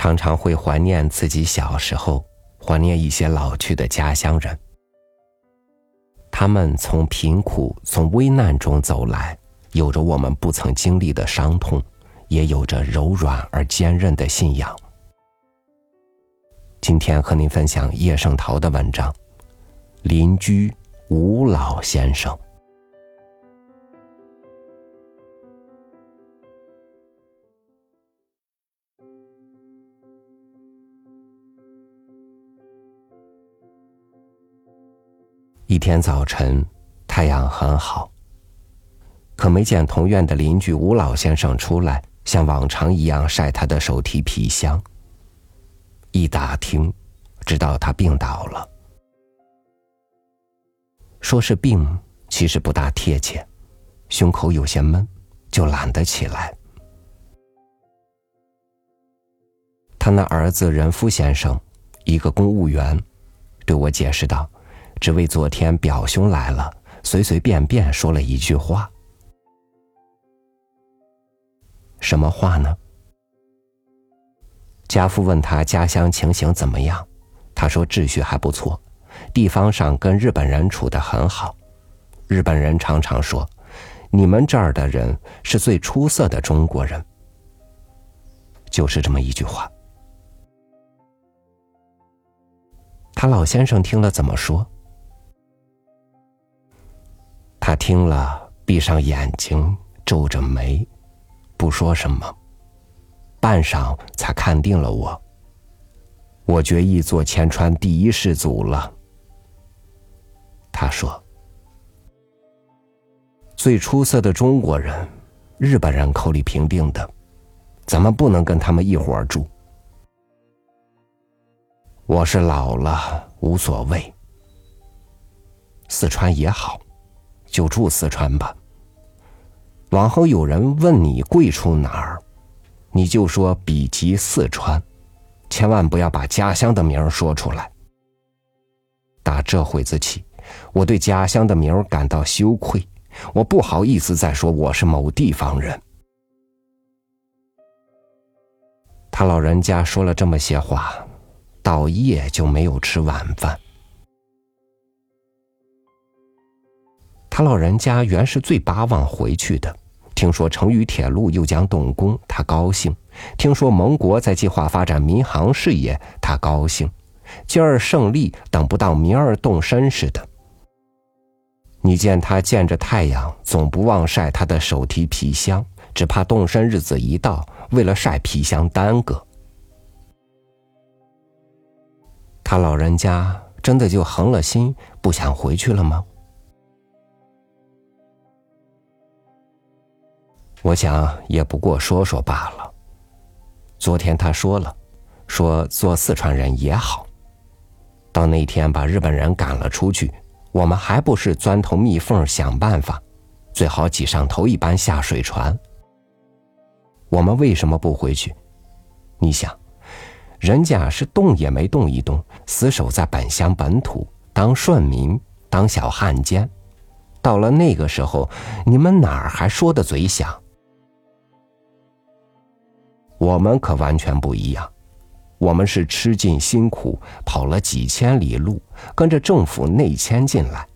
常常会怀念自己小时候，怀念一些老去的家乡人。他们从贫苦、从危难中走来，有着我们不曾经历的伤痛，也有着柔软而坚韧的信仰。今天和您分享叶圣陶的文章《邻居吴老先生》。一天早晨，太阳很好，可没见同院的邻居吴老先生出来，像往常一样晒他的手提皮箱。一打听，知道他病倒了。说是病，其实不大贴切，胸口有些闷，就懒得起来。他那儿子任夫先生，一个公务员，对我解释道。只为昨天表兄来了，随随便便说了一句话。什么话呢？家父问他家乡情形怎么样，他说秩序还不错，地方上跟日本人处得很好。日本人常常说，你们这儿的人是最出色的中国人。就是这么一句话。他老先生听了怎么说？他听了，闭上眼睛，皱着眉，不说什么。半晌，才看定了我。我决意做前川第一世祖了。他说：“最出色的中国人，日本人口里评定的，怎么不能跟他们一伙儿住？我是老了，无所谓。四川也好。”就住四川吧。往后有人问你贵处哪儿，你就说比及四川，千万不要把家乡的名儿说出来。打这会子起，我对家乡的名儿感到羞愧，我不好意思再说我是某地方人。他老人家说了这么些话，到夜就没有吃晚饭。他老人家原是最巴望回去的，听说成渝铁路又将动工，他高兴；听说盟国在计划发展民航事业，他高兴。今儿胜利，等不到明儿动身似的。你见他见着太阳，总不忘晒他的手提皮箱，只怕动身日子一到，为了晒皮箱耽搁。他老人家真的就横了心，不想回去了吗？我想也不过说说罢了。昨天他说了，说做四川人也好。到那天把日本人赶了出去，我们还不是钻头密缝想办法，最好挤上头一班下水船。我们为什么不回去？你想，人家是动也没动一动，死守在本乡本土，当顺民，当小汉奸。到了那个时候，你们哪儿还说的嘴响？我们可完全不一样，我们是吃尽辛苦，跑了几千里路，跟着政府内迁进来。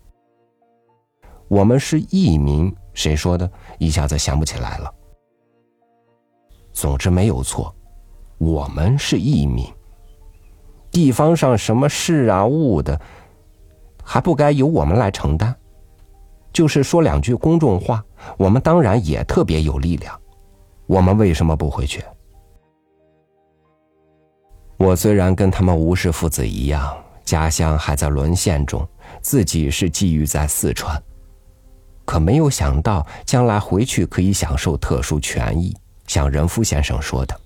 我们是义民，谁说的？一下子想不起来了。总之没有错，我们是义民。地方上什么事啊物的，还不该由我们来承担？就是说两句公众话，我们当然也特别有力量。我们为什么不回去？我虽然跟他们吴氏父子一样，家乡还在沦陷中，自己是寄寓在四川，可没有想到将来回去可以享受特殊权益，像任夫先生说的。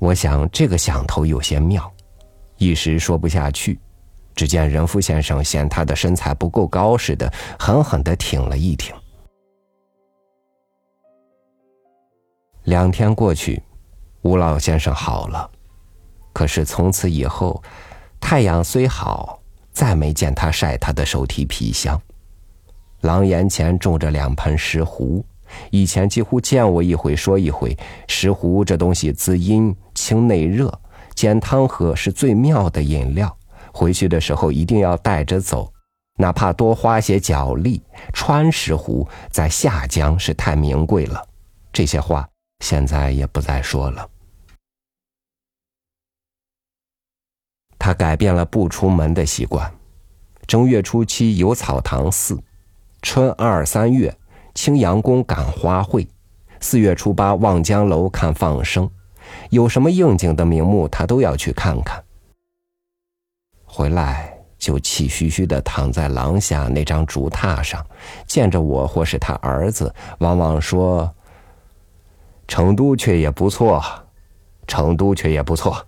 我想这个想头有些妙，一时说不下去。只见任夫先生嫌他的身材不够高似的，狠狠的挺了一挺。两天过去。吴老先生好了，可是从此以后，太阳虽好，再没见他晒他的手提皮箱。廊檐前种着两盆石斛，以前几乎见我一回说一回。石斛这东西滋阴清内热，煎汤喝是最妙的饮料。回去的时候一定要带着走，哪怕多花些脚力。穿石斛在下江是太名贵了。这些话现在也不再说了。他改变了不出门的习惯。正月初七有草堂寺，春二三月青阳宫赶花会，四月初八望江楼看放生，有什么应景的名目，他都要去看看。回来就气吁吁的躺在廊下那张竹榻上，见着我或是他儿子，往往说：“成都却也不错，成都却也不错。”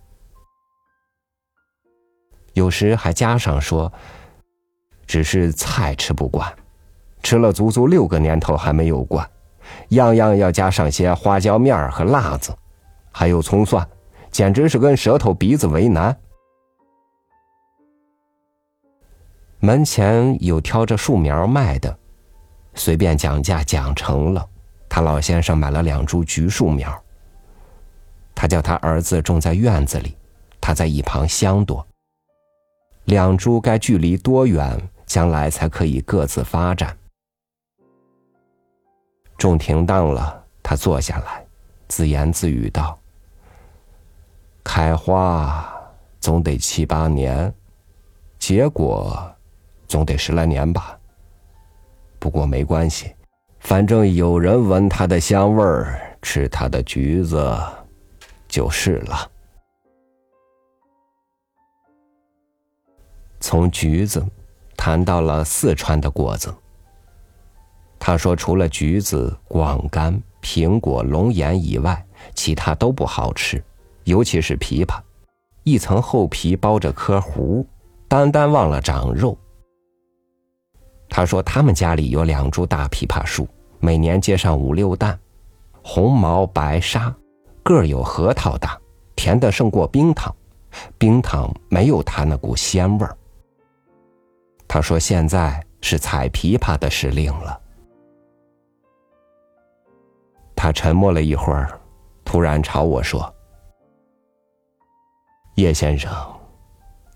有时还加上说。只是菜吃不惯，吃了足足六个年头还没有惯，样样要加上些花椒面儿和辣子，还有葱蒜，简直是跟舌头鼻子为难。门前有挑着树苗卖的，随便讲价讲成了。他老先生买了两株橘树苗，他叫他儿子种在院子里，他在一旁相躲。两株该距离多远？将来才可以各自发展。种停当了，他坐下来，自言自语道：“开花总得七八年，结果总得十来年吧。不过没关系，反正有人闻它的香味儿，吃它的橘子，就是了。”从橘子。谈到了四川的果子，他说除了橘子、广柑、苹果、龙眼以外，其他都不好吃，尤其是枇杷，一层厚皮包着颗核，单单忘了长肉。他说他们家里有两株大枇杷树，每年结上五六担，红毛白沙，个有核桃大，甜的胜过冰糖，冰糖没有它那股鲜味儿。他说：“现在是采枇杷的时令了。”他沉默了一会儿，突然朝我说：“叶先生，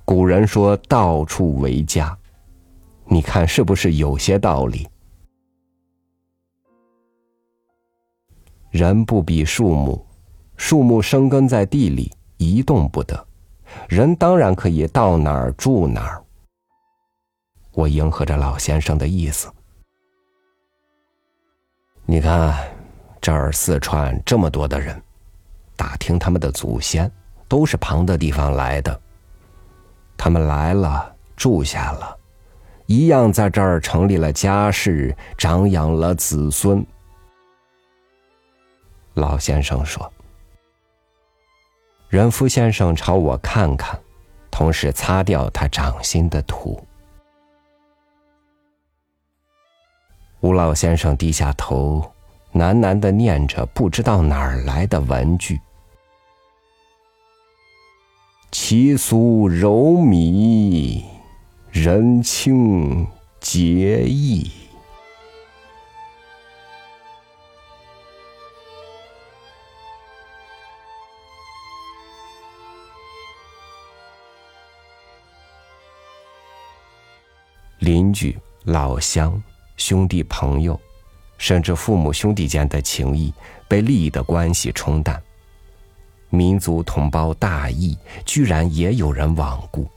古人说到处为家，你看是不是有些道理？人不比树木，树木生根在地里一动不得，人当然可以到哪儿住哪儿。”我迎合着老先生的意思。你看，这儿四川这么多的人，打听他们的祖先，都是旁的地方来的。他们来了，住下了，一样在这儿成立了家室，长养了子孙。老先生说：“任福先生朝我看看，同时擦掉他掌心的土。”吴老先生低下头，喃喃的念着不知道哪儿来的文句：“其俗柔靡，人情节义。”邻居老乡。兄弟朋友，甚至父母兄弟间的情谊，被利益的关系冲淡。民族同胞大义，居然也有人罔顾。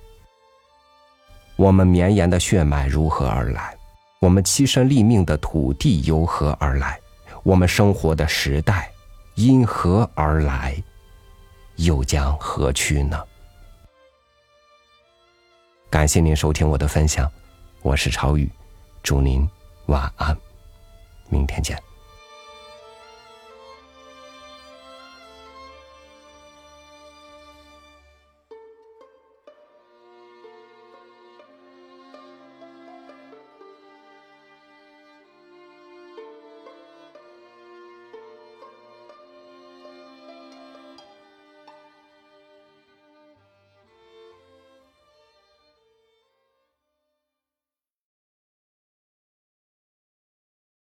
我们绵延的血脉如何而来？我们栖身立命的土地由何而来？我们生活的时代因何而来？又将何去呢？感谢您收听我的分享，我是超宇，祝您。晚安，明天见。